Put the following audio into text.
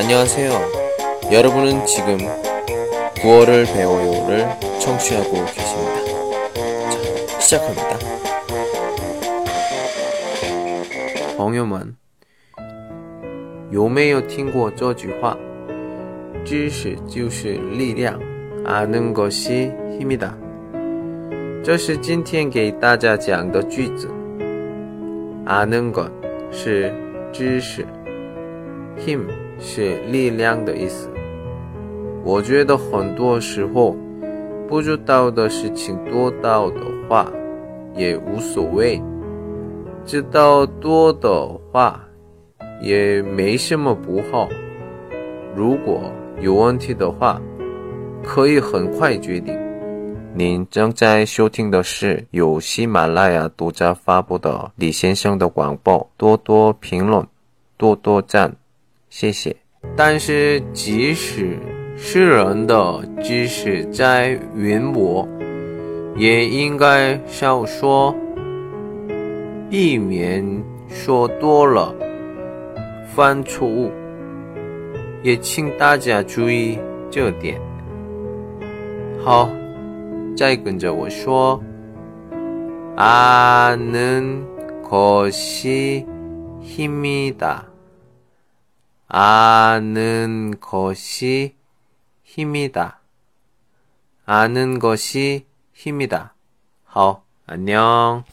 안녕하세요. 여러분은 지금 구어를 배워요를 청취하고 계십니다. 자, 시작합니다. 朋友们，有没有听过这句话？知识就是力量，아는것이힘이다。这是今天给大家讲的句子。아는것是知识，him 是力量的意思。我觉得很多时候不知道的事情多到的话也无所谓，知道多的话也没什么不好。如果有问题的话，可以很快决定。您正在收听的是由喜马拉雅独家发布的李先生的广播，多多评论，多多赞，谢谢。但是即使是人的知识在渊博，也应该少说，避免说多了犯错误。也请大家注意这点。好。再跟着我说，아는것이힘이 다， 아는 것이 힘이 다， 아는 것이 힘이 다。 好，안녕。